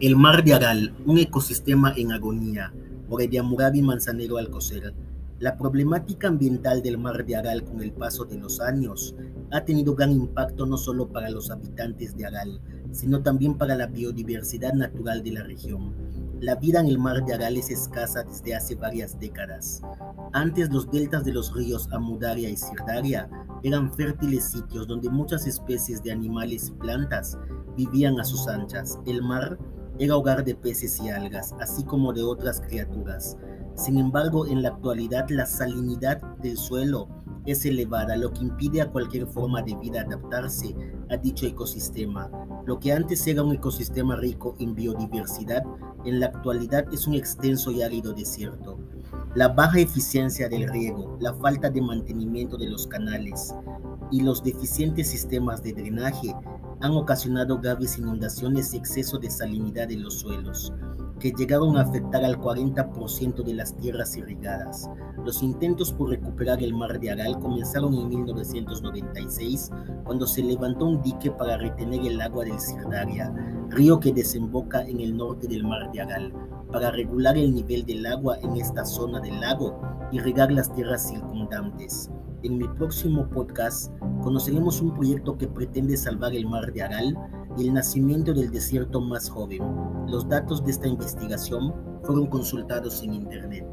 El mar de Aral, un ecosistema en agonía, por Ediamurabi Manzanero Alcocer. La problemática ambiental del mar de Aral con el paso de los años ha tenido gran impacto no solo para los habitantes de Aral, sino también para la biodiversidad natural de la región. La vida en el mar de Aral es escasa desde hace varias décadas. Antes los deltas de los ríos Amudaria y Sirdaria eran fértiles sitios donde muchas especies de animales y plantas vivían a sus anchas. El mar era hogar de peces y algas, así como de otras criaturas. Sin embargo, en la actualidad la salinidad del suelo es elevada, lo que impide a cualquier forma de vida adaptarse a dicho ecosistema. Lo que antes era un ecosistema rico en biodiversidad, en la actualidad es un extenso y árido desierto. La baja eficiencia del riego, la falta de mantenimiento de los canales y los deficientes sistemas de drenaje han ocasionado graves inundaciones y exceso de salinidad en los suelos, que llegaron a afectar al 40% de las tierras irrigadas. Los intentos por recuperar el mar de Aral comenzaron en 1996, cuando se levantó un dique para retener el agua del Sirdaria, río que desemboca en el norte del mar de Aral, para regular el nivel del agua en esta zona del lago y regar las tierras circundantes. En mi próximo podcast conoceremos un proyecto que pretende salvar el mar de Aral el nacimiento del desierto más joven. Los datos de esta investigación fueron consultados en Internet.